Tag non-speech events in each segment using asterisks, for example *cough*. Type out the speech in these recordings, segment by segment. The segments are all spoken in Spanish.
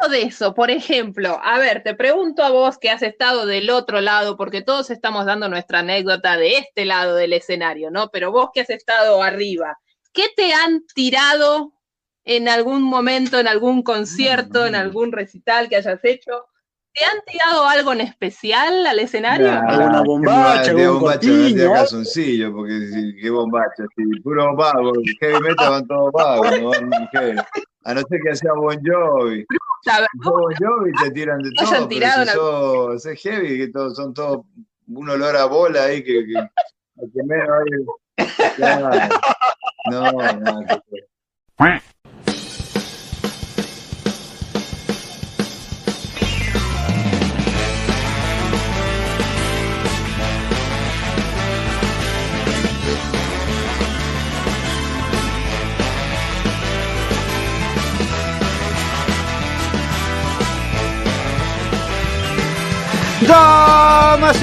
Hablando de eso, por ejemplo, a ver, te pregunto a vos que has estado del otro lado, porque todos estamos dando nuestra anécdota de este lado del escenario, ¿no? Pero vos que has estado arriba, ¿qué te han tirado en algún momento, en algún concierto, en algún recital que hayas hecho? ¿Te han tirado algo en especial al escenario? Nah, Una bombacha, un bombacha, algo. calzoncillo, porque qué bombacha, sí, puro vago, heavy metal van todos vagos, no van. A no ser que sea Bon Jovi. A sos Bon Jovi te tiran de No todo, pero si sos, sos heavy, que todos son todos un olor a bola ahí que, que, al que menos hay- *laughs* Claro. No, no, que-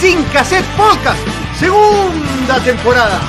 Sin Cassette Podcast, segunda temporada.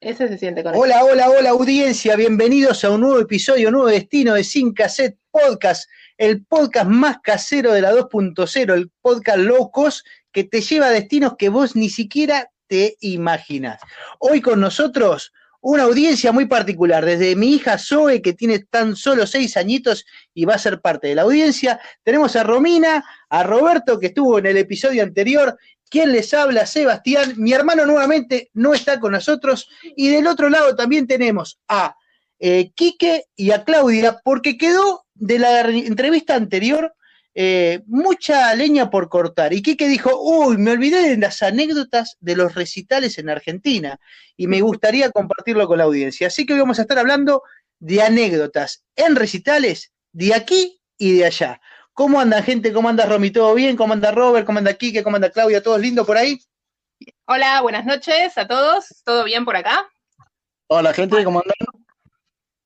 ese se siente con Hola, hola, hola audiencia, bienvenidos a un nuevo episodio, un nuevo destino de Sin Cassette Podcast, el podcast más casero de la 2.0, el podcast low cost que te lleva a destinos que vos ni siquiera te imaginas. Hoy con nosotros una audiencia muy particular, desde mi hija Zoe, que tiene tan solo seis añitos y va a ser parte de la audiencia, tenemos a Romina, a Roberto, que estuvo en el episodio anterior, quien les habla, Sebastián, mi hermano nuevamente no está con nosotros, y del otro lado también tenemos a eh, Quique y a Claudia, porque quedó de la re- entrevista anterior eh, mucha leña por cortar. Y Quique dijo, uy, me olvidé de las anécdotas de los recitales en Argentina y me gustaría compartirlo con la audiencia. Así que hoy vamos a estar hablando de anécdotas en recitales de aquí y de allá. ¿Cómo anda gente? ¿Cómo anda Romy? ¿Todo bien? ¿Cómo anda Robert? ¿Cómo anda Quique? ¿Cómo anda Claudia? ¿Todos lindo por ahí? Hola, buenas noches a todos. ¿Todo bien por acá? Hola gente, ¿cómo andan?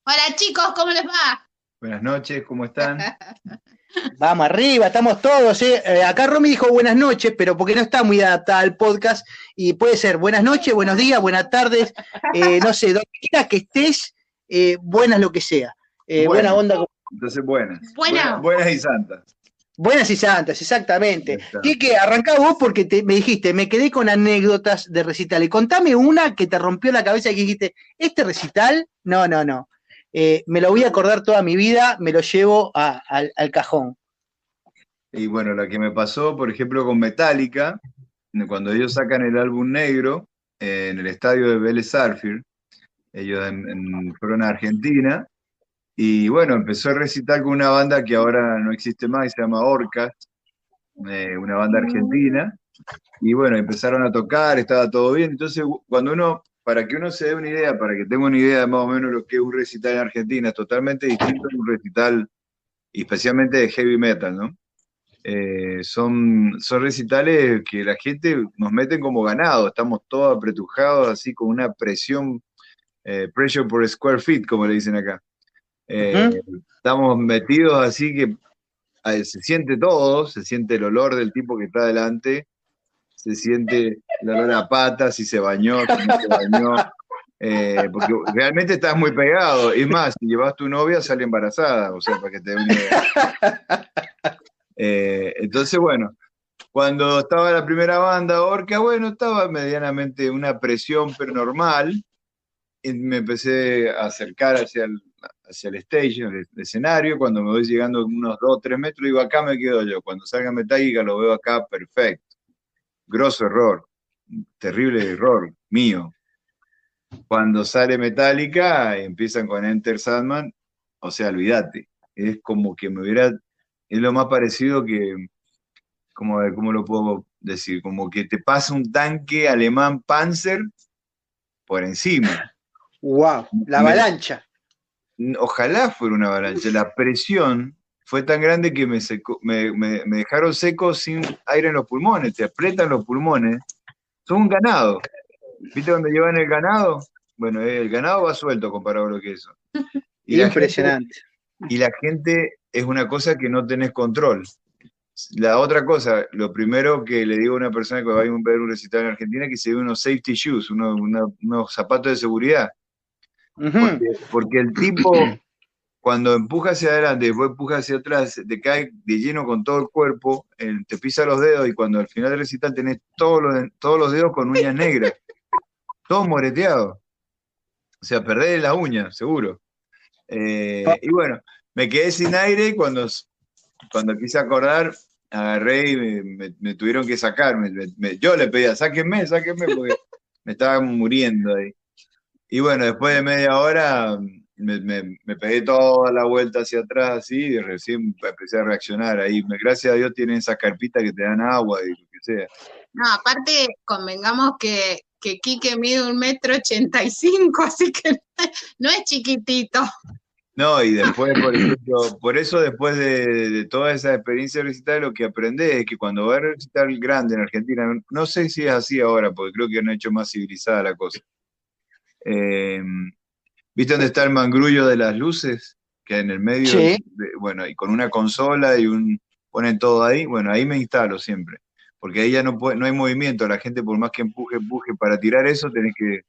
Hola chicos, ¿cómo les va? Buenas noches, ¿cómo están? *laughs* Vamos arriba, estamos todos. ¿eh? Eh, acá Romy dijo buenas noches, pero porque no está muy adaptada al podcast y puede ser buenas noches, buenos días, buenas tardes, eh, no sé, donde quiera que estés, eh, buenas lo que sea. Eh, Bueno. Buena onda, Entonces, buenas. Buena. Buenas, buenas y santas. buenas y santas, exactamente. Está. Quique, arrancá vos porque te- me dijiste, me quedé con anécdotas de recital. Y contame una que te rompió la cabeza y que dijiste, este recital, no, no, no. Eh, me lo voy a acordar toda mi vida, me lo llevo a- al, al cajón. Y bueno, la que me pasó, por ejemplo, con Metallica, cuando ellos sacan el álbum negro eh, en el estadio de Vélez Sarsfield, ellos en- en- fueron a Argentina, y bueno, empezó a recitar con una banda que ahora no existe más, y se llama Orcas, eh, una banda argentina, y bueno, empezaron a tocar, estaba todo bien, entonces cuando uno, para que uno se dé una idea, para que tenga una idea de más o menos lo que es un recital en Argentina, es totalmente distinto a un recital, especialmente de heavy metal, ¿no? Eh, son, son recitales que la gente nos meten como ganado, estamos todos apretujados así con una presión, eh, pressure por square feet, como le dicen acá. Eh, Estamos metidos así que se siente todo, se siente el olor del tipo que está adelante, se siente el olor a patas, si se bañó, si no se bañó, eh, porque realmente estás muy pegado. Es más, si llevas tu novia, sale embarazada, o sea, para que te dé. Eh, entonces, bueno, cuando estaba la primera banda, Orca, bueno, estaba medianamente una presión, pero normal. y me empecé a acercar hacia el, hacia el stage, el, escenario. Cuando me voy llegando unos 2 o 3 metros, digo, acá me quedo yo. Cuando salga Metallica lo veo acá, perfecto. Grosso error, terrible error mío. Cuando sale Metallica, empiezan con Enter Sandman, o sea, olvídate. Es como que me hubiera, es lo más parecido que, como, ¿cómo lo puedo decir? Como que te pasa un tanque alemán Panzer por encima. *laughs* ¡Wow! La avalancha. Ojalá fuera una avalancha. La presión fue tan grande que me, me, dejaron seco sin aire en los pulmones. Te aprietan los pulmones. Son un ganado. ¿Viste dónde llevan el ganado? Bueno, el ganado va suelto comparado a lo que es eso. *laughs* Impresionante. y la gente es una cosa que no tenés control. La otra cosa, lo primero que le digo a una persona que va a ver un recital en Argentina es que se ve unos safety shoes, unos, zapatos de seguridad. porque, el tipo, *clears throat* cuando empuja hacia adelante, después empuja hacia atrás, te cae de lleno con todo el cuerpo, te pisa los dedos y cuando al final del recital tenés todos los, todos los dedos con uñas negras, *laughs* todo moreteado. O sea, perdés la uña, seguro. Eh, y bueno, me quedé sin aire y cuando, cuando quise acordar, agarré y me, tuvieron que sacar. yo le pedía, sáquenme, sáquenme, porque me estaba muriendo ahí. Y bueno, después de media hora me, pegué toda la vuelta hacia atrás así y recién empecé a reaccionar ahí. Gracias a Dios tienen esas carpitas que te dan agua y lo que sea. No, aparte convengamos que, que Quique mide un metro ochenta y cinco, *laughs* así que no es chiquitito. No, y después, por ejemplo, por eso después de, toda esa experiencia recital, lo que aprendí es que cuando va a recital grande en Argentina, no sé si es así ahora, porque creo que han hecho más civilizada la cosa. Eh, ¿Viste dónde está el mangrullo de las luces? Que en el medio, sí. bueno, y con una consola y un, ponen todo ahí, bueno, ahí me instalo siempre, porque ahí ya no, puede, no hay movimiento, la gente por más que empuje, empuje para tirar eso, tenés que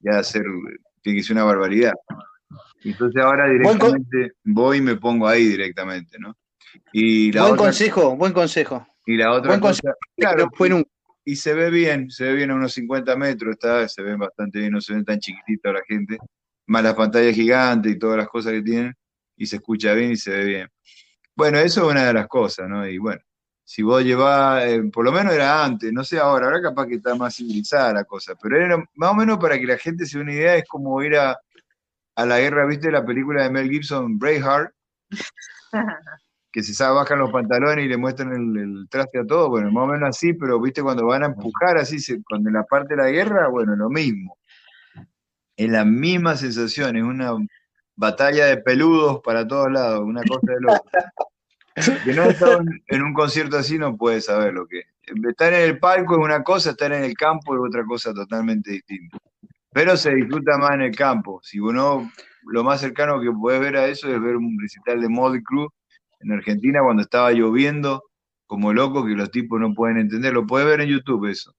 ya hacer, tiene que ser una barbaridad. Entonces ahora directamente voy y me pongo ahí directamente, ¿no? Y la buen consejo, buen consejo. Y la otra cosa, claro, y se ve bien, se ve bien a unos 50 metros, está, se ve bastante bien, no se ven tan chiquitito la gente, más las pantallas gigantes y todas las cosas que tienen, y se escucha bien y se ve bien. Bueno, eso es una de las cosas, ¿no? Y bueno, si vos llevás, eh, por lo menos era antes, no sé ahora, ahora capaz que está más civilizada la cosa, pero era más o menos para que la gente se dé una idea, es como ir a, a la guerra, ¿viste la película de Mel Gibson, Braveheart? *laughs* que se sabe, bajan los pantalones y le muestran el, traje a todo, bueno, más o menos así, pero viste cuando van a empujar así, cuando en la parte de la guerra, bueno, lo mismo. Es la misma sensación, es una batalla de peludos para todos lados, una cosa de loco. Que no estado en un concierto así no puede saber lo que es. Estar en el palco es una cosa, estar en el campo es otra cosa totalmente distinta pero se disfruta más en el campo. Si uno, lo más cercano que puedes ver a eso es ver un recital de Mod Crew en Argentina cuando estaba lloviendo, como loco, que los tipos no pueden entender. Lo puedes ver en YouTube eso.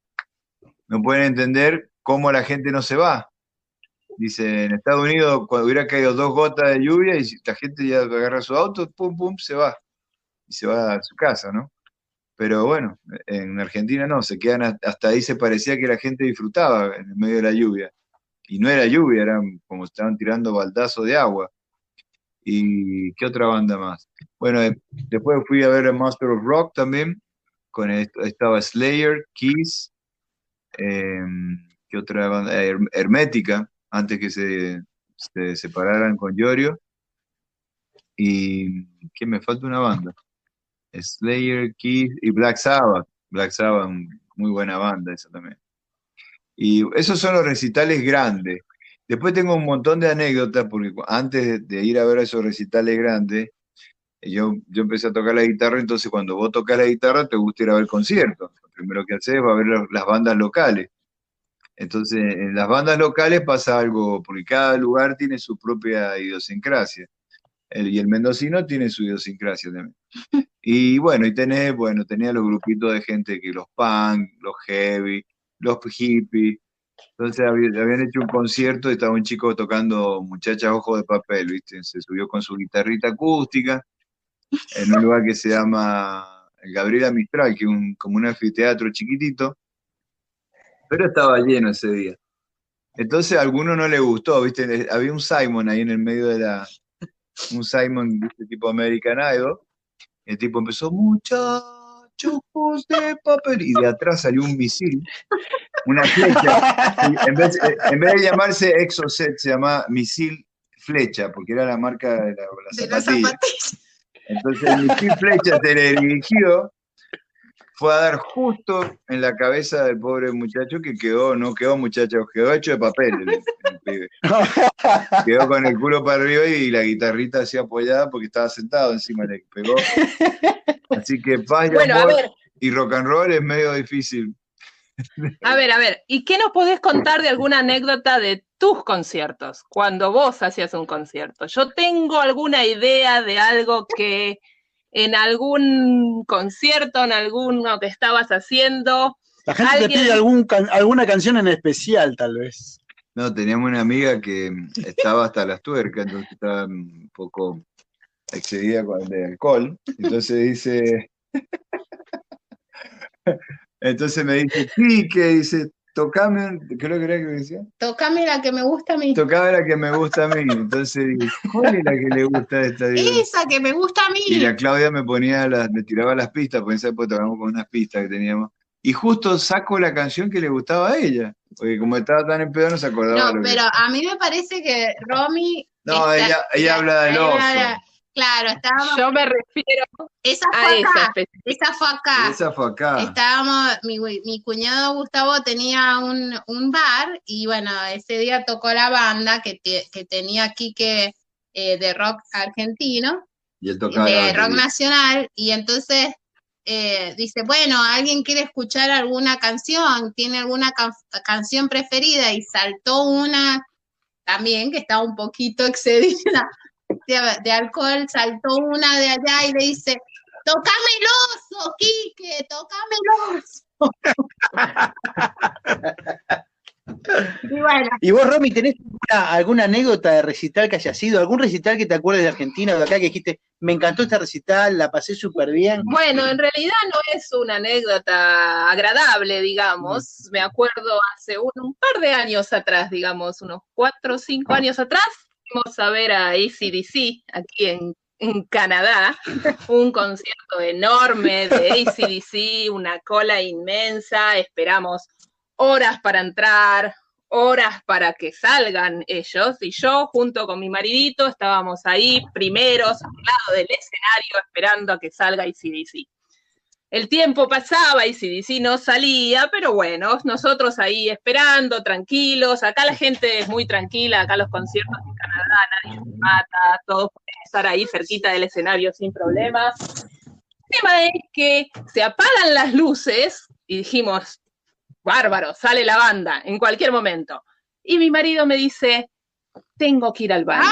No pueden entender cómo la gente no se va. Dice, en Estados Unidos, cuando hubiera caído dos gotas de lluvia y la gente ya agarra su auto, pum, pum, se va. Y se va a su casa, ¿no? Pero bueno, en Argentina no, se quedan hasta ahí se parecía que la gente disfrutaba en medio de la lluvia y no era lluvia, eran como estaban tirando baldazos de agua. ¿Y qué otra banda más? Bueno, eh, después fui a ver a Master of Rock también, con estaba Slayer, Kiss, em, ¿qué otra banda? Hermética, antes que se, se separaran con Yorio. Y que me falta una banda. Slayer, Kiss y Black Sabbath. Black Sabbath, muy buena banda esa también. Y esos son los recitales grandes. Después tengo un montón de anécdotas, porque antes de ir a ver esos recitales grandes, yo, yo empecé a tocar la guitarra, entonces cuando vos tocas la guitarra te gusta ir a ver conciertos. Lo primero que haces es a ver las bandas locales. Entonces, en las bandas locales pasa algo, porque cada lugar tiene su propia idiosincrasia. El, y el mendocino tiene su idiosincrasia también. *laughs* Y bueno, y tenés, bueno, tenía los grupitos de gente que los punk, los heavy, los hippies. Entonces habían hecho un concierto y estaba un chico tocando Muchachas Ojo de Papel, ¿viste? Se subió con su guitarrita acústica en un lugar que se llama Gabriela Mistral, que es un, como un anfiteatro chiquitito, pero estaba lleno ese día. Entonces a alguno no le gustó, ¿viste? Había un Simon ahí en el medio de la. Un Simon, ¿viste? Tipo American Idol. El tipo empezó, muchachos de papel. Y de atrás salió un misil, una flecha. Y en, vez, en vez de llamarse Exocet, se llama Misil Flecha, porque era la marca de la, la De zapatilla. Entonces el misil flecha se le dirigió, fue a dar justo en la cabeza del pobre muchacho que quedó, no quedó muchacho, quedó hecho de papel el, el pibe. *laughs* Quedó con el culo para arriba y la guitarrita así apoyada porque estaba sentado encima, le pegó. Así que paz y Bueno, a ver, y rock and roll es medio difícil. a ver, a ver. ¿Y qué nos podés contar de alguna anécdota de tus conciertos? Cuando vos hacías un concierto. Yo tengo alguna idea de algo que en algún concierto, en alguno que estabas haciendo, La gente te Alguien- pide algún can- alguna canción en especial, tal vez. No, teníamos una amiga que estaba hasta las tuercas, entonces estaba un poco excedida con de alcohol. Entonces dice, *laughs* entonces me dice, Quique, dice, tocame, un-", creo que era que me decía, Tocame la que me gusta a mí. tocame la que me gusta a mí. Entonces digo, ¿cuál es la que le gusta a esta? Digo, Esa que me gusta a y mí. la Claudia me ponía las, me tiraba las pistas, porque esa época tocábamos con unas pistas que teníamos. Y justo saco la canción que le gustaba a ella, porque como estaba tan en pedo no se acordaba. No, que- pero a mí me parece que Romy. No, ella, ella habla del oso. Claro, estábamos. yo me refiero esa a fue esa acá. especie. Esa fue acá. Esa fue acá. Estábamos, mi, mi cuñado Gustavo tenía un, un bar y bueno, ese día tocó la banda que, te- que tenía Quique eh, de rock argentino, Y él tocaba de rock nacional, y entonces eh, dice, bueno, ¿alguien quiere escuchar alguna canción? ¿Tiene alguna can- canción preferida? Y saltó una también que estaba un poquito *laughs* excedida de, de alcohol, saltó una de allá y le dice, tocame el oso, Quique, tocame el oso. *laughs* y bueno, ¿Y vos, Romy, tenés alguna, alguna anécdota de recital que haya sido? ¿Algún recital que te acuerdes de Argentina o de acá que dijiste, me encantó este recital, la pasé súper bien? Bueno, en realidad no es una anécdota agradable, digamos. Me acuerdo hace un, un par de años atrás, digamos, unos cuatro o cinco años atrás, fuimos a ver a ACDC aquí en, Canadá, un concierto enorme de ACDC, una cola inmensa, esperamos horas para entrar, horas para que salgan ellos, y yo junto con mi maridito estábamos ahí primeros al lado del escenario esperando a que salga ACDC. El tiempo pasaba y CDC no salía, pero bueno, nosotros ahí esperando, tranquilos. Acá la gente es muy tranquila, acá los conciertos en Canadá nadie se mata, todos pueden estar ahí cerquita del escenario sin problemas. El tema es que se apagan las luces y dijimos, bárbaro, sale la banda en cualquier momento. Y mi marido me dice, tengo que ir al baño.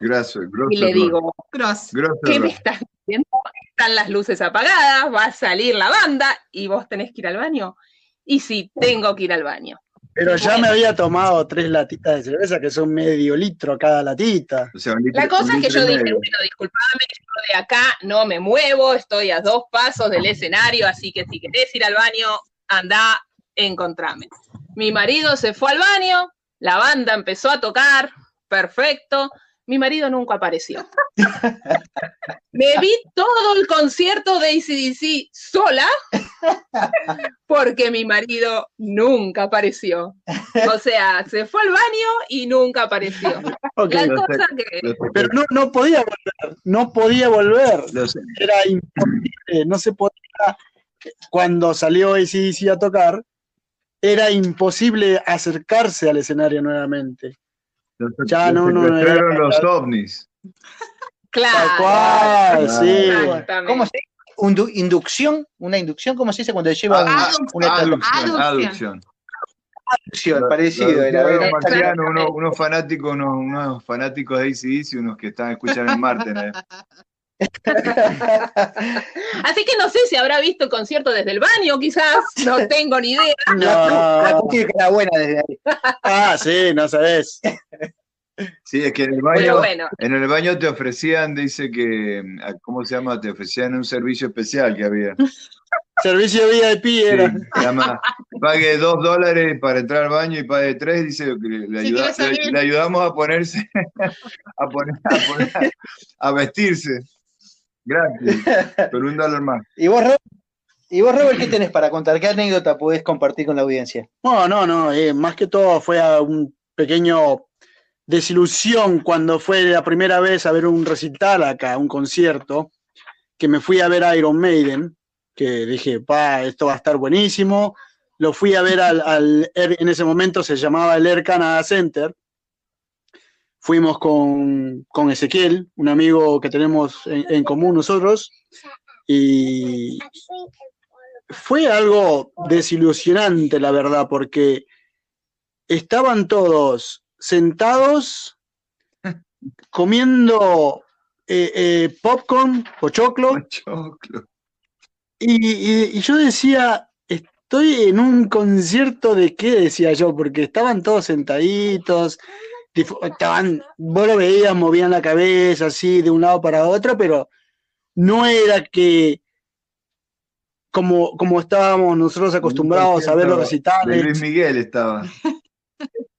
Grosso, grosso y le digo, grosso. Grosso ¿qué me estás diciendo? Están las luces apagadas, va a salir la banda y vos tenés que ir al baño. Y sí, tengo que ir al baño. Pero ya me había tomado tres latitas de cerveza, que son medio litro cada latita. O sea, un litro- La cosa es que yo dije, medio. bueno, disculpame, yo de acá no me muevo, estoy a dos pasos del escenario, así que si querés ir al baño, anda, encontrame. Mi marido se fue al baño, la banda empezó a tocar, perfecto. Mi marido nunca apareció. Me vi todo el concierto de ACDC sola porque mi marido nunca apareció. O sea, se fue al baño y nunca apareció. La sé, cosa que Pero no, no podía volver, no podía volver. Era imposible, no se podía. Cuando salió ACDC a tocar, era imposible acercarse al escenario nuevamente. Lo sé- Ya, no, no, no, secuestraron era- los ovnis. Tal Claro. cual, sí. Exactamente. ¿Cómo se dice? Indu- ¿Inducción? ¿Una inducción? ¿Cómo se dice cuando lleva un- Adopción. una Aducción, Aducción. aducción. Parecido. era, era- unos, unos fanáticos, unos, unos fanáticos de ACDC y unos que estaban escuchando en Marte. ¿no? *laughs* *laughs* Así que no sé si habrá visto el concierto desde el baño, quizás, no tengo ni idea. *laughs* No. acústica era buena desde ahí. Ah, sí, no sabés. Sí, es que en el baño, bueno, en el baño te ofrecían, dice que, ah, ¿cómo se llama? Te ofrecían un servicio especial que había. Servicio VIP Sí, era. se llama pague dos dólares para entrar al baño y pague tres, dice que le, le Si ayuda- quiere salir. le- le ayudamos a ponerse, *laughs* a, poner, a, poner- a vestirse. Gratis, *laughs* por un dólar más. ¿Y vos, Robert? ¿Y vos, Robert, qué tenés para contar? ¿Qué anécdota podés compartir con la audiencia? No, no, no, eh, más que todo fue a un pequeño desilusión cuando fue la primera vez a ver un recital acá, un concierto, que me fui a ver a Iron Maiden, que dije, pa, esto va a estar buenísimo. Lo fui a ver al, al Air- en ese momento se llamaba el Air Canada Center. Fuimos con, con Ezequiel, un amigo que tenemos en, en común nosotros, y fue algo desilusionante, la verdad, porque estaban todos sentados *laughs* comiendo eh, eh, popcorn o choclo. Y, y- y yo decía, estoy en un concierto de qué, decía yo, porque estaban todos sentaditos, estaban, vos lo veías, movían la cabeza así de un lado para otro, pero no era que como, como estábamos nosotros acostumbrados a ver los recitales, Luis Miguel estaba.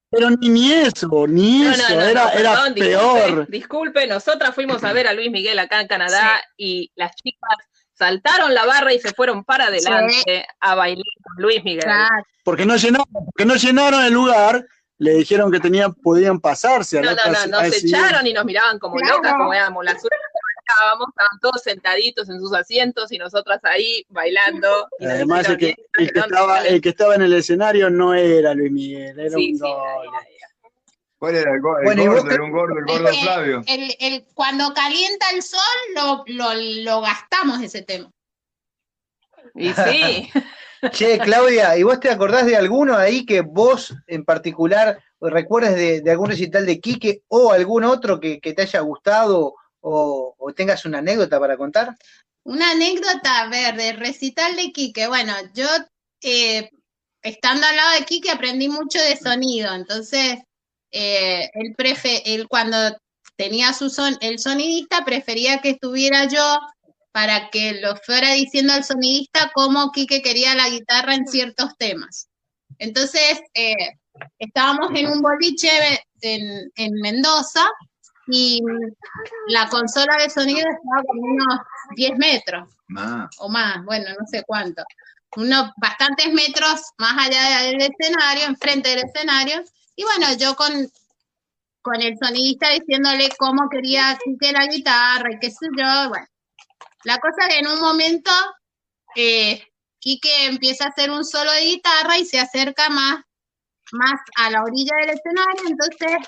pero ni, ni eso, ni No, eso, no, no, era, no, era peor. Disculpe, disculpe, nosotras fuimos a ver a Luis Miguel acá en Canadá y las chicas saltaron la barra y se fueron para adelante a bailar con Luis Miguel. Claro. porque no llenaron, porque no llenaron el lugar, le dijeron que tenían, podían pasarse. a No, la no, no, nos echaron y nos miraban como Claro. locas, como éramos las estábamos, estaban todos sentaditos en sus asientos y nosotras ahí bailando. y Además, el que, "Esta el, que ¿dónde estaba, sale?". el que estaba en el escenario no era Luis Miguel, era Sí, un sí, doble. era- era- ¿Cuál era? El, go- el Bueno, gordo, era un gordo, el gordo Es que Flavio. el- el- cuando calienta el sol, lo, lo, lo gastamos ese tema. Y sí, *laughs* Che, Claudia, ¿y vos te acordás de alguno ahí que vos en particular recuerdes de, algún recital de Quique o algún otro que, que te haya gustado o, o tengas una anécdota para contar? Una anécdota, a ver, del recital de Quique. Bueno, yo eh, estando al lado de Quique aprendí mucho de sonido, entonces eh, él, prefe- él cuando tenía su son el sonidista prefería que estuviera yo para que lo fuera diciendo al sonidista cómo Quique quería la guitarra en ciertos temas. Entonces, eh, estábamos en un boliche en, en Mendoza y la consola de sonido estaba como unos 10 metros o más, bueno, no sé cuánto. Unos bastantes metros más allá del escenario, enfrente del escenario. Y bueno, yo con, con el sonidista diciéndole cómo quería que la guitarra y qué sé yo. Bueno, la cosa es que en un momento eh, Quique empieza a hacer un solo de guitarra y se acerca más, más a la orilla del escenario. Entonces,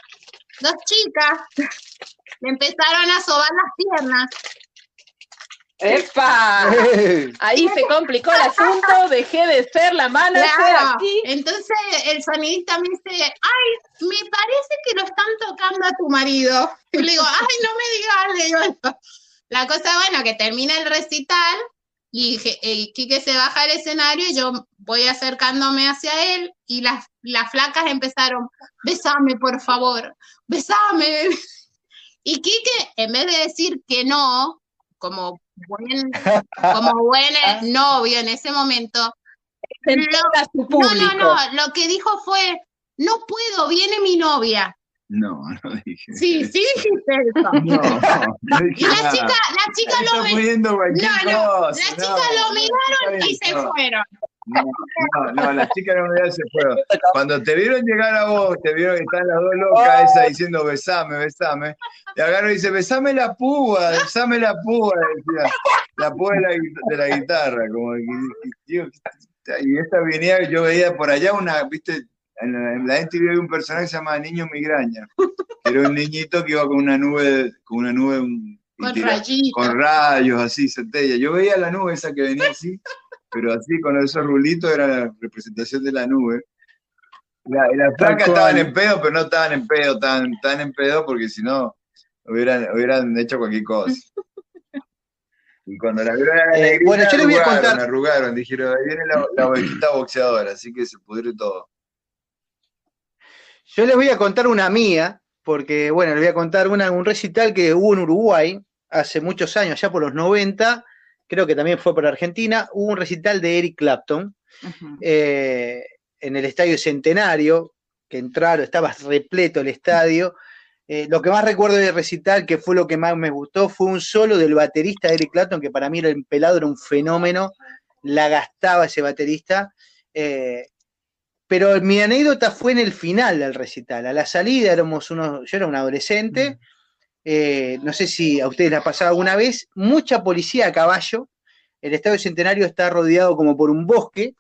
dos chicas le *laughs* empezaron a sobar las piernas. ¡epa! *laughs* Ahí se complicó el asunto, dejé de ser la manager Claro. aquí. Entonces el sonidista me dice, ay, me parece que lo están tocando a tu marido. Y le digo, ay, no me digas, le digo esto. La cosa, bueno, que termina el recital y eh, Quique se baja del escenario y yo voy acercándome hacia él y las, las flacas empezaron, besame, por favor, besame. *laughs* Y Quique, en vez de decir que no, como buen, como buen eh, *laughs* novio en ese momento, su no, no, no, lo que dijo fue, no puedo, viene mi novia. No, *laughs* no dije. Sí, sí dijiste eso. *laughs* No, no Y dije la nada. chica, la chica lo, mi- poniendo cualquier no, no, no, chicas lo miraron y se fueron. No, no, no, las chicas no me se fueron. Cuando te vieron llegar a vos, te vieron que están las dos locas esas diciendo besame, besame. Y agarro y dice, besame la púa, besame la púa, decía. La púa de la, de la guitarra, como que, y esta venía, yo veía por allá una, viste, en la, en la MTV había un personaje que se llamaba Niño Migraña, que era un niñito que iba con una nube, con una nube, un- Con rayos, así, centella. Yo veía la nube esa que venía así, pero así con esos rulitos era la representación de la nube. La, y las placas estaban en pedo, pero no estaban en pedo, estaban, estaban en pedo porque si no hubieran, hubieran hecho cualquier cosa. Y cuando la vieron Eh, bueno, yo les voy a arrugaron, contar- arrugaron, dijeron, ahí viene la, la ovejita boxeadora, así que se pudre todo. Yo les voy a contar una mía, porque bueno, les voy a contar una, un recital que hubo en Uruguay hace muchos años, ya por los 90, creo que también fue por Argentina, hubo un recital de Eric Clapton. Eh, en el Estadio Centenario, que entraron, estaba repleto el estadio. Eh, lo que más recuerdo de recital, que fue lo que más me gustó, fue un solo del baterista Eric Clapton, que para mí era el pelado, era un fenómeno, la gastaba ese baterista. Eh, pero mi anécdota fue en el final del recital. A la salida éramos unos, yo era un adolescente, eh, no sé si a ustedes les ha pasado alguna vez, mucha policía a caballo. El Estadio Centenario está rodeado como por un bosque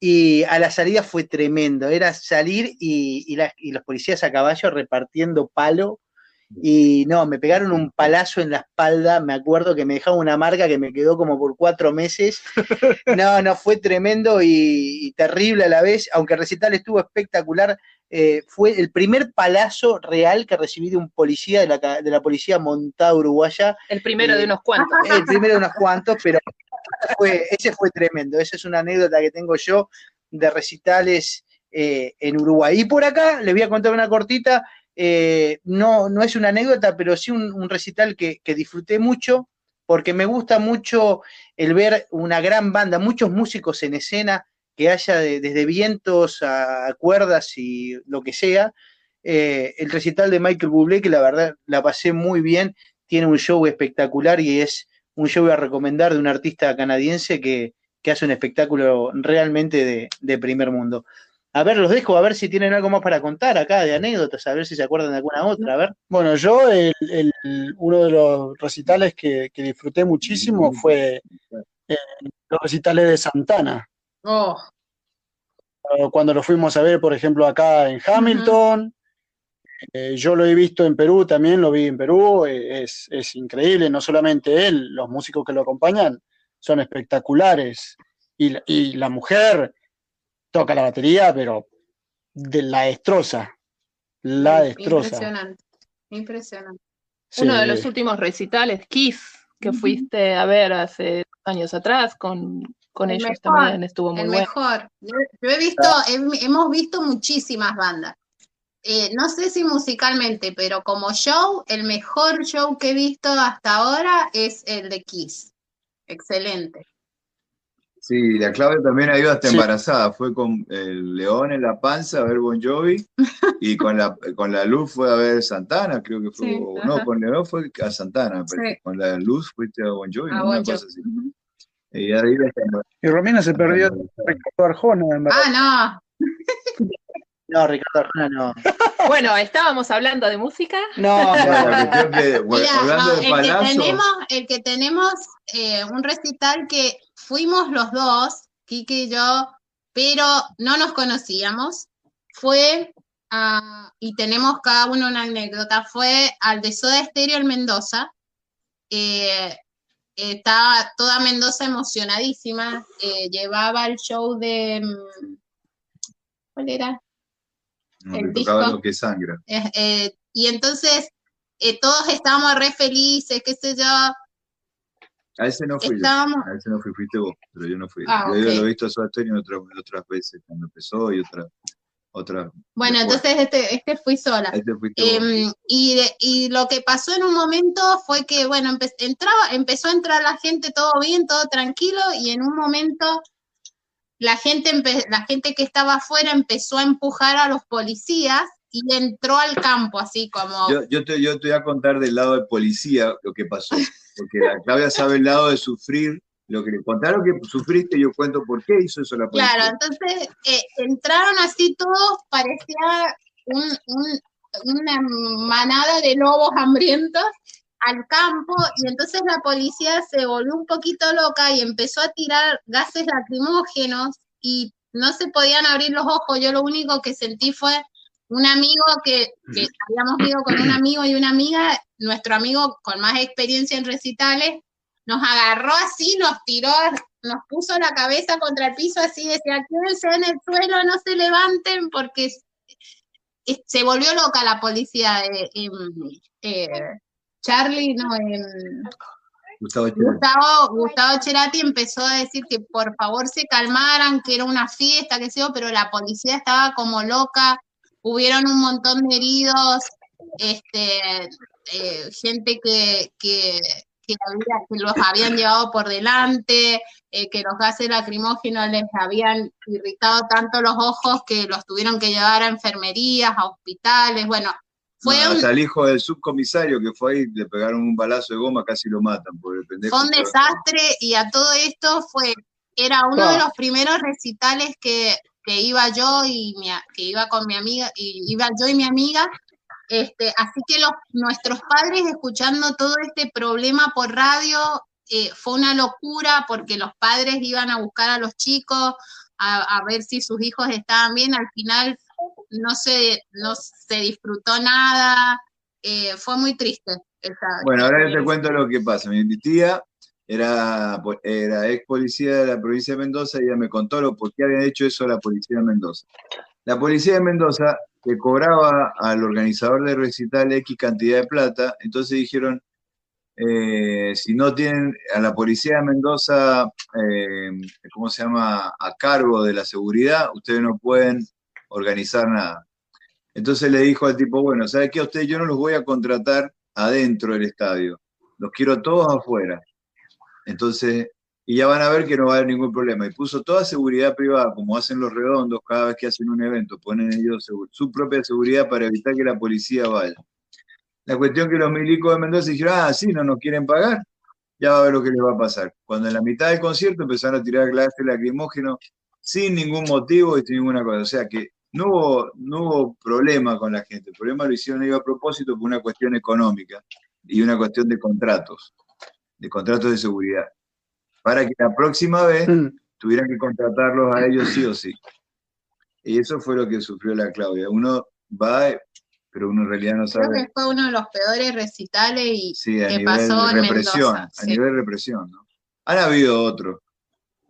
y a la salida fue tremendo. Era salir y, y los policías a caballo repartiendo palo y no, me pegaron un palazo en la espalda, me acuerdo que me dejaron una marca que me quedó como por cuatro meses. *laughs* No, no, fue tremendo y, terrible a la vez, aunque el recital estuvo espectacular. Eh, fue el primer palazo real que recibí de un policía de la, de la policía montada uruguaya. El primero de unos cuantos. El primero de unos cuantos, pero ese fue tremendo. Esa es una anécdota que tengo yo de recitales eh, en Uruguay. Y por acá les voy a contar una cortita eh, no, no es una anécdota, pero sí un, recital que, disfruté mucho, porque me gusta mucho el ver una gran banda, muchos músicos en escena, que haya desde vientos a, cuerdas y lo que sea. Eh, el recital de Michael Bublé, que la verdad la pasé muy bien, tiene un show espectacular y es un show a recomendar de un artista canadiense que, hace un espectáculo realmente de primer mundo. A ver, los dejo, a ver si tienen algo más para contar acá de anécdotas, a ver si se acuerdan de alguna otra, a ver. Bueno, yo el, uno de los recitales que, disfruté muchísimo fue eh, los recitales de Santana. Oh. Cuando lo fuimos a ver, por ejemplo, acá en Hamilton, eh, yo lo he visto en Perú también, lo vi en Perú, eh, es, es increíble, no solamente él, los músicos que lo acompañan son espectaculares. Y, y la mujer, toca la batería, pero de la destroza. La destroza. Impresionante, impresionante. Uno de los últimos recitales, Kiss, que fuiste a ver hace años atrás con, con ellos también, estuvo muy el bueno. mejor. Yo, he visto, hemos visto muchísimas bandas. Eh, no sé si musicalmente, pero como show, el mejor show que he visto hasta ahora es el de Kiss. Excelente. Sí, la Claudia también ha ido hasta embarazada. Fue con el león en la panza a ver Bon Jovi y con la, con la luz fue a ver Santana, creo que fue. no, con león fue a Santana, pero con la luz fuiste a Bon Jovi, una cosa así. Y, ahí y Romina se perdió Ricardo Arjona. Ah, no. *laughs* No, Ricardo Arjona no. Bueno, estábamos hablando de música. No, no, que, el, que tenemos, el que tenemos eh, un recital que fuimos los dos, Kike y yo, pero no nos conocíamos. Fue, uh, y tenemos cada uno una anécdota, fue al de Soda Estéreo en Mendoza. Eh, estaba toda Mendoza emocionadísima. Eh, llevaba el show de. Mm, ¿Cuál era? el disco. que sangra. Eh, y entonces todos estábamos re felices, qué sé yo a ese no fui A ese no fui, fuiste vos, pero yo no fui. Ah, yo lo he visto a Soda otras, otras veces, cuando empezó y otra. otra bueno, entonces este, este fui sola. Este eh, y, y lo que pasó en un momento fue que, bueno, entraba, empezó a entrar la gente todo bien, todo tranquilo, y en un momento la gente, la gente que estaba afuera empezó a empujar a los policías y entró al campo, así como... Yo, yo, te, yo te voy a contar del lado de policía lo que pasó, *laughs* porque la Claudia sabe el lado de sufrir, lo que le contaron que sufriste, yo cuento por qué hizo eso la policía. Claro, entonces eh, entraron así todos, parecía una manada de lobos hambrientos al campo y entonces la policía se volvió un poquito loca y empezó a tirar gases lacrimógenos y no se podían abrir los ojos. Yo lo único que sentí fue un amigo que, habíamos ido con un amigo y una amiga, nuestro amigo con más experiencia en recitales, nos agarró así, nos tiró, nos puso la cabeza contra el piso así, decía, quédense en el suelo, no se levanten, porque se volvió loca la policía. de eh, Charlie, no, Gustavo, Gustavo, Gustavo Cerati empezó a decir que por favor se calmaran, que era una fiesta, que sé yo, pero la policía estaba como loca, hubieron un montón de heridos, este, eh, gente que, que, los habían llevado por delante, eh, que los gases lacrimógenos les habían irritado tanto los ojos que los tuvieron que llevar a enfermerías, a hospitales, bueno, fue un, hasta el hijo del subcomisario que fue ahí, le pegaron un balazo de goma, casi lo matan. Por el pendejo fue un desastre y a todo esto fue, era uno de los primeros recitales que, que iba yo y mi, que iba con mi amiga, y iba yo y mi amiga, este, así que los, nuestros padres escuchando todo este problema por radio eh, fue una locura porque los padres iban a buscar a los chicos a, ver si sus hijos estaban bien. Al final no se, no se disfrutó nada, eh, fue muy triste. bueno, ahora te cuento lo que pasa. Mi tía era, era ex policía de la provincia de Mendoza y ella me contó lo por qué había hecho eso la policía de Mendoza. La policía de Mendoza le cobraba al organizador de recital X cantidad de plata, entonces dijeron, eh, si no tienen a la policía de Mendoza, eh, ¿cómo se llama?, a cargo de la seguridad, ustedes no pueden organizar nada. Entonces le dijo al tipo, bueno, ¿sabe qué? A usted yo no los voy a contratar adentro del estadio, los quiero todos afuera. Entonces, y ya van a ver que no va a haber ningún problema. Y puso toda seguridad privada, como hacen los redondos cada vez que hacen un evento, ponen ellos su propia seguridad para evitar que la policía vaya. La cuestión que los milicos de Mendoza dijeron, ah, sí, no nos quieren pagar, ya va a ver lo que les va a pasar. Cuando en la mitad del concierto empezaron a tirar clases lacrimógeno sin ningún motivo y sin ninguna cosa. O sea que no hubo, no hubo problema con la gente. El problema lo hicieron ellos a propósito por una cuestión económica y una cuestión de contratos, de contratos de seguridad. Para que la próxima vez mm. tuvieran que contratarlos a ellos sí o sí. Y eso fue lo que sufrió la Claudia. Uno va pero uno en realidad no sabe. Creo que fue uno de los peores recitales y sí, a que pasó en represión, A nivel represión, ¿no? Han habido otros.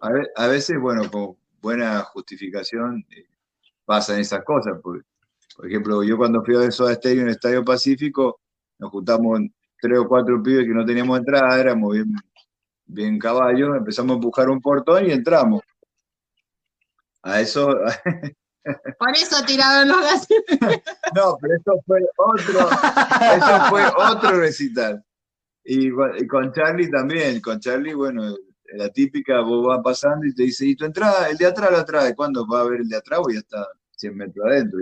A, veces, bueno, con buena justificación eh, pasan esas cosas. Por, por ejemplo, yo cuando fui a Soda Stereo en el Estadio Pacífico, nos juntamos tres o cuatro pibes que no teníamos entrada, éramos bien, bien caballos, empezamos a empujar un portón y entramos. A eso, *laughs* Por eso tiraron los gases. No, pero eso fue otro, eso fue otro recital. Y, con Charlie también, con Charlie, bueno, la típica, vos vas pasando y te dice, ¿y tu entrada? El de atrás lo trae. ¿Cuándo va a ver el de atrás? Voy ya está 100 metros adentro.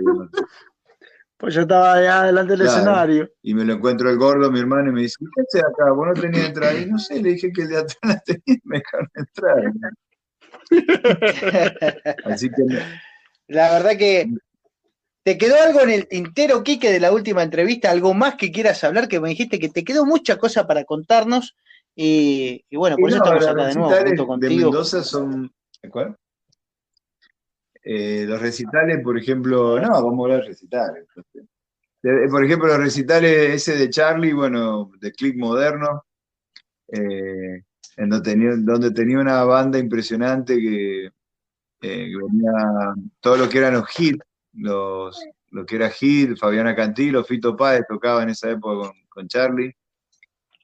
Pues yo estaba allá delante del escenario. Y me lo encuentro el gordo, mi hermano, y me dice, ¿qué haces acá? ¿Vos no tenías entrada? Y no sé, le dije que el de atrás *laughs* la tenía, me dejaron entrar. *laughs* Así que la verdad que te quedó algo en el tintero, Quique, de la última entrevista, algo más que quieras hablar, que me dijiste que te quedó mucha cosa para contarnos. Y, bueno, por eso estamos acá de nuevo contigo. De Mendoza son. ¿Cuál? Eh, los recitales, por ejemplo, no, vamos a hablar de recitales. por ejemplo, los recitales ese de Charlie, bueno, de Click Moderno, eh, en donde tenía, una banda impresionante que eh, venía todo lo que eran los hits, los, lo que era hit, Fabiana Cantilo, Fito Páez tocaba en esa época con, Charlie.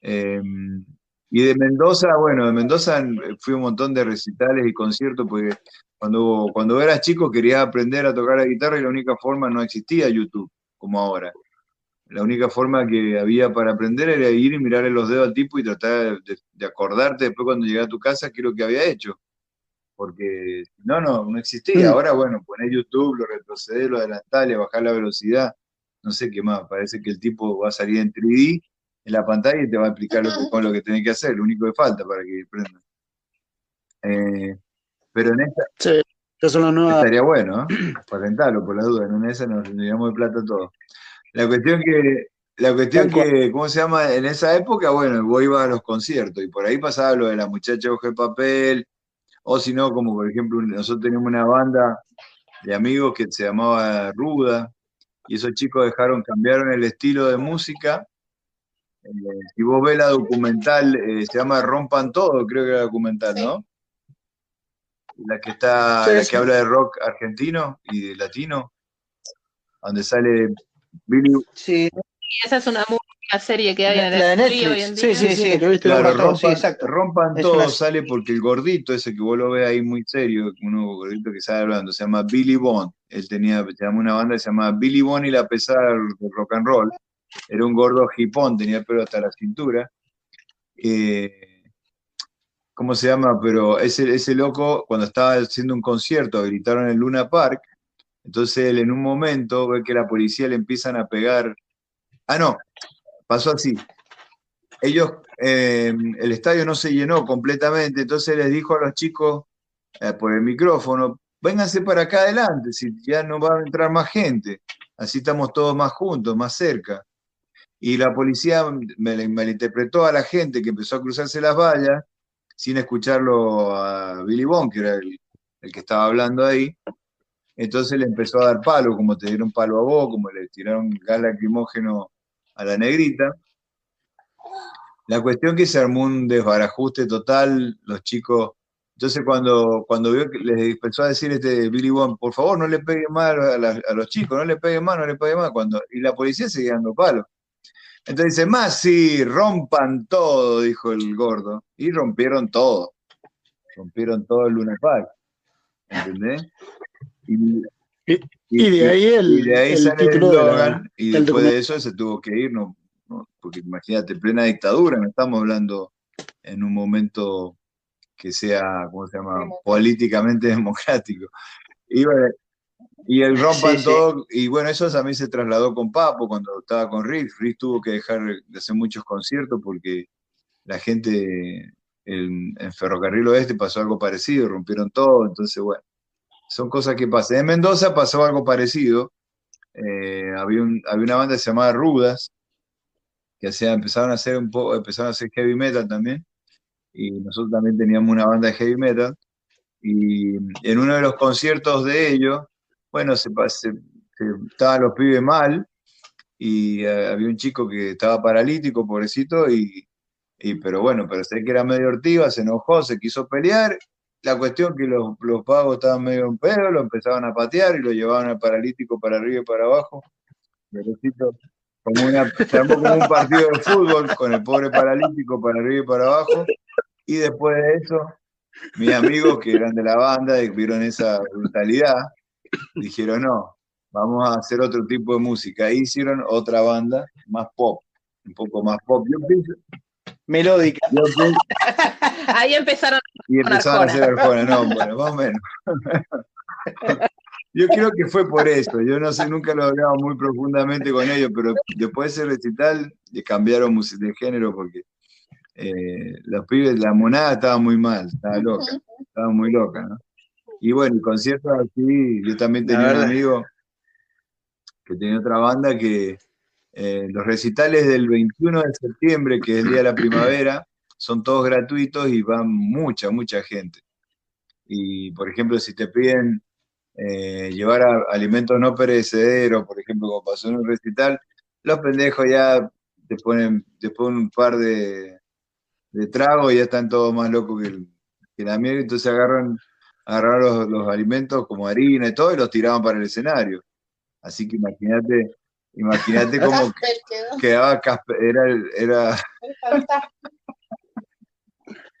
Em, y de Mendoza, bueno, de Mendoza fui un montón de recitales y conciertos, porque cuando, cuando eras chico querías aprender a tocar la guitarra y la única forma no existía YouTube, como ahora. La única forma que había para aprender era ir y mirarle los dedos al tipo y tratar de, de acordarte después cuando llegas a tu casa qué es lo que había hecho porque no, no, no existía. Ahora, bueno, poner YouTube, lo retroceder, lo adelantar, bajar la velocidad, no sé qué más. Parece que el tipo va a salir en 3D en la pantalla y te va a explicar lo que, con lo que tenés que hacer, lo único que falta para que prenda. Eh, pero en esta. Sí, Estaría bueno, ¿eh? patentarlo por la duda, en esa nos llevamos de plata todo. La cuestión que. La cuestión que, ¿cómo se llama? En esa época, bueno, vos ibas a los conciertos y por ahí pasaba lo de la muchacha de papel, o si no, como por ejemplo, nosotros teníamos una banda de amigos que se llamaba Ruda, y esos chicos dejaron, cambiaron el estilo de música. Eh, si vos ves la documental, eh, se llama Rompan Todo, creo que era documental, ¿no? La que está, la que habla de rock argentino y de latino, donde sale Billy. Sí, esa es una muy la serie que hay en el hoy en día. Sí, sí, sí, claro, rompan, rompan todo, sale porque el gordito ese que vos lo ves ahí muy serio, uno gordito que sale hablando, se llama Billy Bond. Él tenía, se llama una banda que se llamaba Billy Bond y la pesada del rock and roll. Era un gordo hipón, tenía el pelo hasta la cintura. eh, ¿cómo se llama? Pero ese, ese loco, cuando estaba haciendo un concierto, gritaron en Luna Park, entonces él en un momento ve que la policía le empiezan a pegar. Ah, no, pasó así. Ellos, eh, el estadio no se llenó completamente, entonces les dijo a los chicos eh, por el micrófono, vénganse para acá adelante, si ya no va a entrar más gente, así estamos todos más juntos, más cerca. Y la policía me, malinterpretó a la gente que empezó a cruzarse las vallas sin escucharlo a Billy Bond, que era el, el que estaba hablando ahí, entonces le empezó a dar palo, como te dieron palo a vos, como le tiraron gas lacrimógeno a la negrita. La cuestión que se armó un desbarajuste total, los chicos. Entonces cuando, cuando vio que les empezó a decir este Billy Bond, por favor no le peguen mal a, los chicos, no le peguen mal, no le peguen mal, cuando, y la policía seguía dando palo. Entonces dice, más sí, rompan todo, dijo el gordo. Y rompieron todo. Rompieron todo el Luna Park. ¿Entendés? Y, de ahí el, de ahí sale el eslogan, y después de eso se tuvo que ir, no, porque imagínate, plena dictadura, no estamos hablando en un momento que sea, ¿cómo se llama?, políticamente *laughs* democrático. Y, y el rompan todo, y bueno, eso también se trasladó con Papo cuando estaba con Rick. Rick tuvo que dejar de hacer muchos conciertos porque la gente en, en Ferrocarril Oeste pasó algo parecido, rompieron todo, entonces bueno son cosas que pasan. En Mendoza pasó algo parecido. Eh, había, había una banda llamaba Rudas, que hacía, empezaron a hacer un poco, empezaron a hacer heavy metal también. Y nosotros también teníamos una banda de heavy metal. Y en uno de los conciertos de ellos, bueno, se, estaban los pibes mal. Y eh, había un chico que estaba paralítico, pobrecito, y, pero bueno, pero sé que era medio ortiva, se enojó, se quiso pelear la cuestión que los, los pagos estaban medio en pedo, lo empezaban a patear y lo llevaban al paralítico para arriba y para abajo. como, una, un partido de fútbol con el pobre paralítico para arriba y para abajo. Y después de eso, mis amigos que eran de la banda vieron esa brutalidad, dijeron, no, vamos a hacer otro tipo de música. Y hicieron otra banda más pop, un poco más pop. Yo pienso, melódica. *laughs* Ahí empezaron y empezaron a hacer Arjona, no, bueno, más o menos. *laughs* Yo creo que fue por eso, yo no sé, nunca lo hablaba muy profundamente con ellos, pero después de ese recital cambiaron de género porque eh, los pibes, la monada estaba muy mal, estaba loca, estaba muy loca, ¿no? Y bueno, el concierto así, yo también tenía un amigo que tenía otra banda que eh, los recitales del 21 de septiembre, que es el día de la primavera, son todos gratuitos y van mucha, mucha gente. Y, por ejemplo, si te piden eh, llevar alimentos no perecederos, por ejemplo, como pasó en un recital, los pendejos ya te ponen, te ponen un par de, de tragos y ya están todos más locos que, la mierda, entonces agarran, agarraron los, alimentos como harina y todo y los tiraban para el escenario. Así que imagínate Imagínate *laughs* cómo quedaba Casper, era, *laughs* era,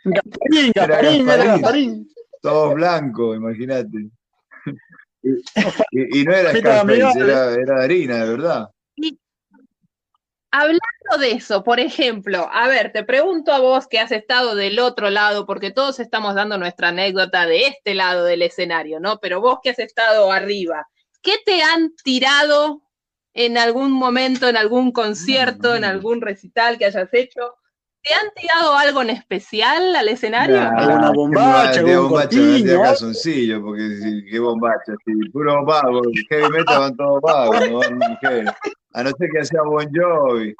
Gasparín, Todo blanco, imagínate. *laughs* Y, no era era, era harina, de verdad. Hablando de eso, por ejemplo, a ver, te pregunto a vos que has estado del otro lado, porque todos estamos dando nuestra anécdota de este lado del escenario, ¿no? Pero vos que has estado arriba, ¿qué te han tirado en algún momento, en algún concierto, en algún recital que hayas hecho? ¿Te han tirado algo en especial al escenario? ¿Alguna bombacha? De bombacha no calzoncillo, porque qué bombacha, sí, puro vago, heavy metal van todos vagos, no A no ser que sea Bon Jovi.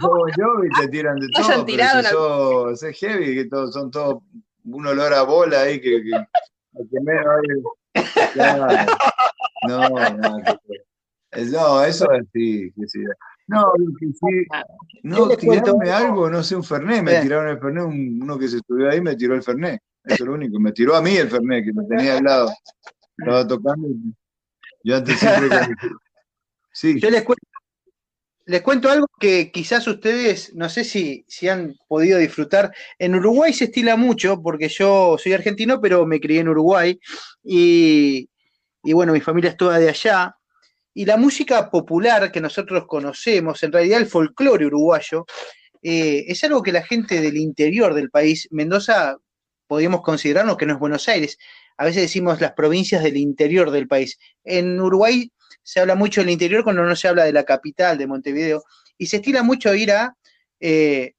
Bon Jovi te tiran de todo, pero si sos, heavy, que todos, son todos un olor a bola ahí que, que, que menos No, no, no, eso es sí, que sí. No, que sí, no, tirarme algo, no sé, un Fernet, me tiraron el Fernet, uno que se estudió ahí me tiró el Fernet, eso es lo único, me tiró a mí el Fernet, que me tenía al lado, estaba tocando, yo antes siempre... *laughs* Sí. Yo les cuento, les cuento algo que quizás ustedes, no sé si, si han podido disfrutar. En Uruguay se estila mucho, porque yo soy argentino, pero me crié en Uruguay, y, y bueno, mi familia es toda de allá, y la música popular que nosotros conocemos, en realidad el folclore uruguayo, eh, es algo que la gente del interior del país, Mendoza, podríamos considerarnos que no es Buenos Aires. A veces decimos las provincias del interior del país. En Uruguay se habla mucho del interior cuando no se habla de la capital, de Montevideo, y se estila mucho ir a eh,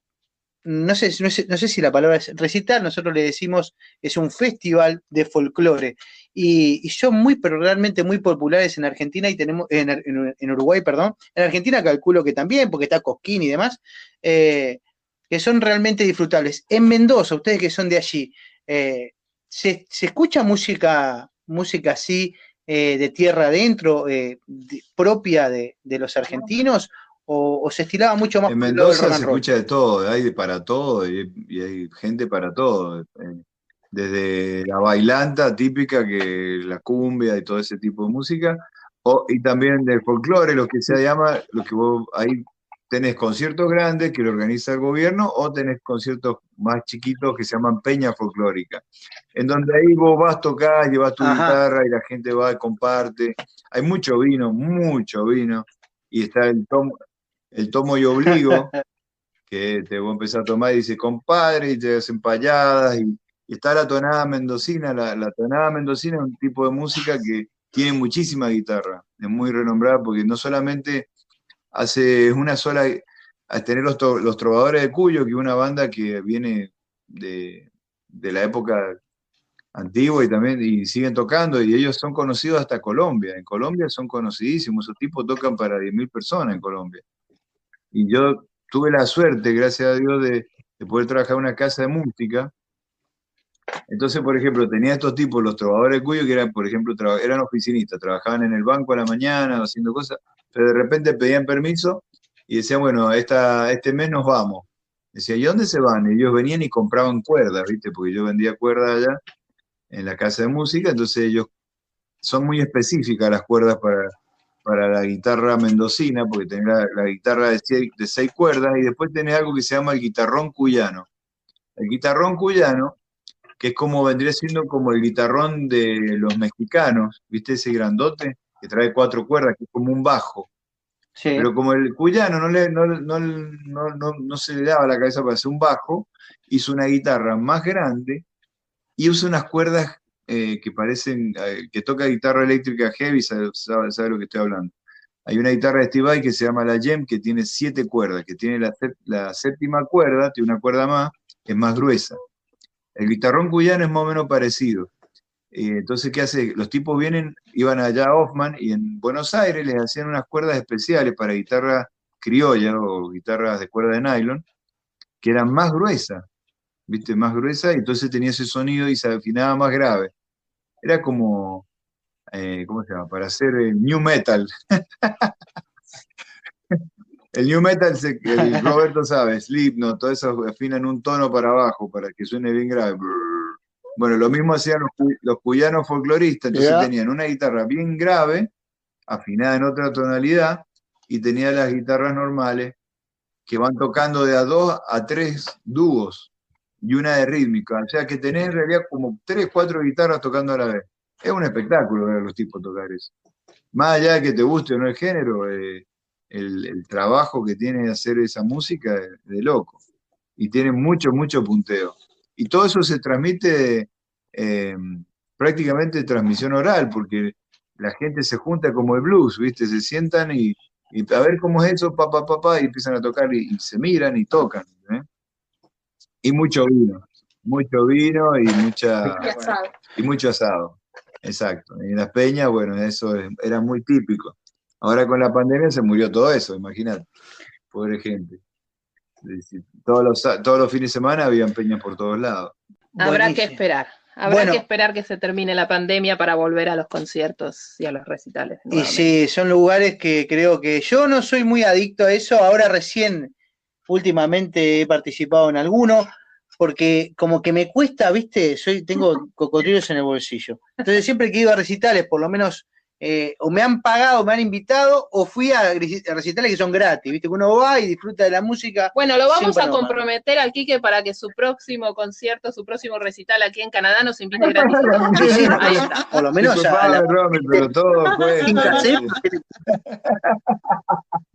no sé, no sé, no sé si la palabra es recital, nosotros le decimos es un festival de folclore y, son muy, pero realmente muy populares en Argentina y tenemos, en, Uruguay, perdón, en Argentina calculo que también, porque está Cosquín y demás, eh, que son realmente disfrutables. En Mendoza, ustedes que son de allí, eh, ¿se, escucha música, música así eh, de tierra adentro, propia de, de los argentinos? O, se estilaba mucho más. En Mendoza se escucha de todo, hay para todo y, hay gente para todo. Eh, desde la bailanta típica, que la cumbia y todo ese tipo de música, o, y también del folclore, lo que se llama, lo que vos ahí tenés conciertos grandes que lo organiza el gobierno o tenés conciertos más chiquitos que se llaman peña folclórica, en donde ahí vos vas, tocás, llevas tu guitarra y la gente va y comparte. Hay mucho vino, mucho vino, y está el tomo, el tomo y obligo, que te voy a empezar a tomar y dice, compadre, y te hacen payadas, y, está la tonada mendocina, la, tonada mendocina es un tipo de música que tiene muchísima guitarra, es muy renombrada porque no solamente hace una sola, a tener los, los trovadores de Cuyo, que es una banda que viene de, de la época antigua y también y siguen tocando y ellos son conocidos hasta Colombia. En Colombia son conocidísimos, esos tipos tocan para 10.000 personas en Colombia. Y yo tuve la suerte, gracias a Dios, de, poder trabajar en una casa de música. Entonces, por ejemplo, tenía estos tipos, los trovadores de Cuyo, que eran, por ejemplo, eran oficinistas, trabajaban en el banco a la mañana haciendo cosas, pero de repente pedían permiso y decían, bueno, esta, este mes nos vamos. Decía, ¿y dónde se van? Y ellos venían y compraban cuerdas, ¿viste? Porque yo vendía cuerdas allá en la casa de música, entonces ellos son muy específicas las cuerdas para, para la guitarra mendocina, porque tenés la, guitarra de seis, cuerdas, y después tenés algo que se llama el guitarrón cuyano. El guitarrón cuyano, que es como vendría siendo como el guitarrón de los mexicanos, ¿viste ese grandote? Que trae cuatro cuerdas, que es como un bajo. Pero como el cuyano no, le, no, no, no, se le daba la cabeza para hacer un bajo, hizo una guitarra más grande y usa unas cuerdas eh, que parecen, eh, que toca guitarra eléctrica heavy, sabe, sabe, lo que estoy hablando. Hay una guitarra de Steve Vai que se llama la Gem, que tiene siete cuerdas, que tiene la, séptima cuerda, tiene una cuerda más, es más gruesa. El guitarrón cuyano es más o menos parecido. Entonces, ¿qué hace? Los tipos vienen, iban allá a Hoffman y en Buenos Aires les hacían unas cuerdas especiales para guitarra criolla o guitarras de cuerda de nylon, que eran más gruesas, ¿viste? Más gruesa, y entonces tenía ese sonido y se afinaba más grave era como, eh, ¿cómo se llama? Para hacer new metal. *laughs* el new metal, se, Roberto sabe, no todo eso afinan un tono para abajo para que suene bien grave. Bueno, lo mismo hacían los, cuyanos folcloristas, entonces tenían una guitarra bien grave, afinada en otra tonalidad, y tenían las guitarras normales que van tocando de a dos a tres dúos y una de rítmica. O sea que tenés en realidad como tres, cuatro guitarras tocando a la vez. Es un espectáculo ver a los tipos tocar eso. Más allá de que te guste o no el género, eh, el, trabajo que tiene hacer esa música es de loco. Y tiene mucho, mucho punteo. Y todo eso se transmite eh, prácticamente transmisión oral, porque la gente se junta como el blues, ¿viste? Se sientan y, a ver cómo es eso, papá, papá, y empiezan a tocar y, y se miran y tocan. ¿eh? Y mucho vino, mucho vino y mucha y mucho asado. Exacto. Y en las peñas, bueno, eso era muy típico. Ahora con la pandemia se murió todo eso, imagínate. Pobre gente. Todos los, todos los fines de semana habían peñas por todos lados. Habrá que esperar. Habrá que esperar que se termine la pandemia para volver a los conciertos y a los recitales. Y sí, son lugares que creo que yo no soy muy adicto a eso. Ahora recién últimamente he participado en alguno, porque como que me cuesta, viste, soy, tengo *laughs* cocodrilos en el bolsillo. Entonces siempre que he ido a recitales, por lo menos, eh, o me han pagado, me han invitado, o fui a, recitales que son gratis, viste, que uno va y disfruta de la música. Bueno, lo vamos a comprometer al Quique para que su próximo concierto, su próximo recital aquí en Canadá nos invite *laughs* gratis. Ahí está. Por lo menos ya. pero todo fue. *laughs*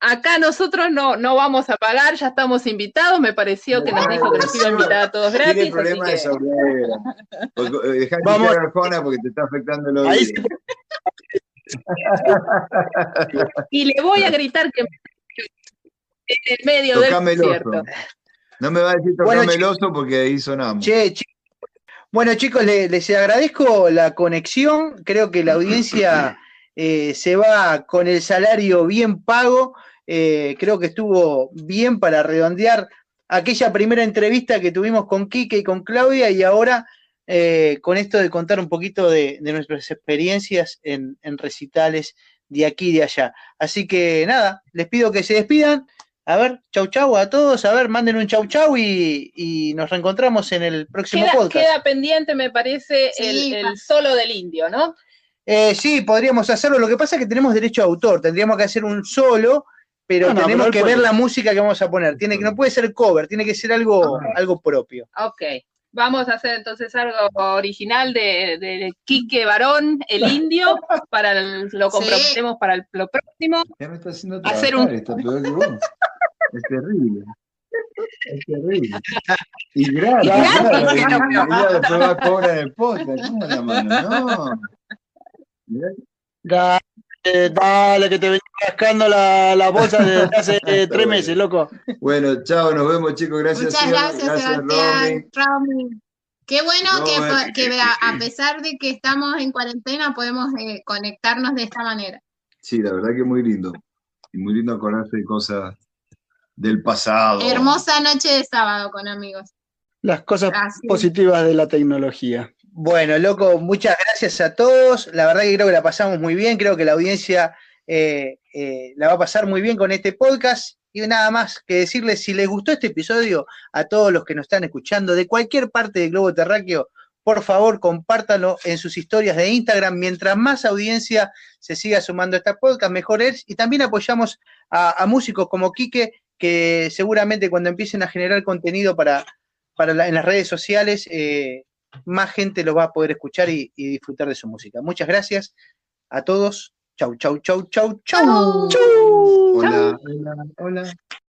acá nosotros no, no vamos a pagar, ya estamos invitados, me pareció que nos dijo que nos iba a invitar a todos gratis. Tiene problemas de así que- sobrera. Porque, eh, Dejá de Vamos. escuchar Arjona porque te está afectando el oído. Ahí *laughs* sí, y le voy a gritar que en el medio del Tocame el desierto. oso. No me va a decir Bueno, tocame el chicos. oso porque ahí sonamos. Che, chi- Bueno, chicos, le- les agradezco la conexión. Creo que la audiencia *clears throat* eh, se va con el salario bien pago. Eh, creo que estuvo bien para redondear aquella primera entrevista que tuvimos con Quique y con Claudia y ahora eh, con esto de contar un poquito de, de nuestras experiencias en, en recitales de aquí y de allá. Así que nada, les pido que se despidan. A ver, chau chau a todos, a ver, manden un chau chau y, y nos reencontramos en el próximo Queda, podcast. queda pendiente, me parece, Sí, el, el solo del indio, ¿no? Eh, sí, podríamos hacerlo. Lo que pasa es que tenemos derecho a autor. Tendríamos que hacer un solo, pero No, no, tenemos pero que puede. ver la música que vamos a poner. Tiene que no puede ser cover, tiene que ser algo, algo propio. Ok. Vamos a hacer entonces algo original de, de Quique Varón, el indio, *laughs* para el- lo Sí. comprometemos para el, lo próximo. Ya me está haciendo Hacer trabajar, un- está peor que vos. Es terrible. Es terrible. Y gratis, Y gratis, claro, que y ella después va a cobrar en el podcast. ¿Cómo la mano? No. *laughs* Mirá, Dale, dale, que te venía rascando la, la bolsa desde *laughs* hace eh, tres meses, loco. Bueno, chao, nos vemos chicos. Gracias, Muchas gracias, Romy. Sebastián. Romy. Qué bueno que, que a a pesar de que estamos en cuarentena podemos eh, conectarnos de esta manera. Sí, la verdad que muy lindo. Y muy lindo acordarse de cosas del pasado. Hermosa noche de sábado con amigos. Las cosas positivas de la tecnología. Bueno, loco, muchas gracias a todos. La verdad que creo que la pasamos muy bien. Creo que la audiencia eh, eh, la va a pasar muy bien con este podcast. Y nada más que decirles, si les gustó este episodio, a todos los que nos están escuchando de cualquier parte del globo terráqueo, por favor, compártanlo en sus historias de Instagram. Mientras más audiencia se siga sumando a este podcast, mejor es. Y también apoyamos a, a músicos como Quique, que seguramente cuando empiecen a generar contenido para, para la- en las redes sociales, eh, más gente lo va a poder escuchar y, y disfrutar de su música. Muchas gracias a todos. Chau, chau, chau, chau, chau. Hola, hola, hola.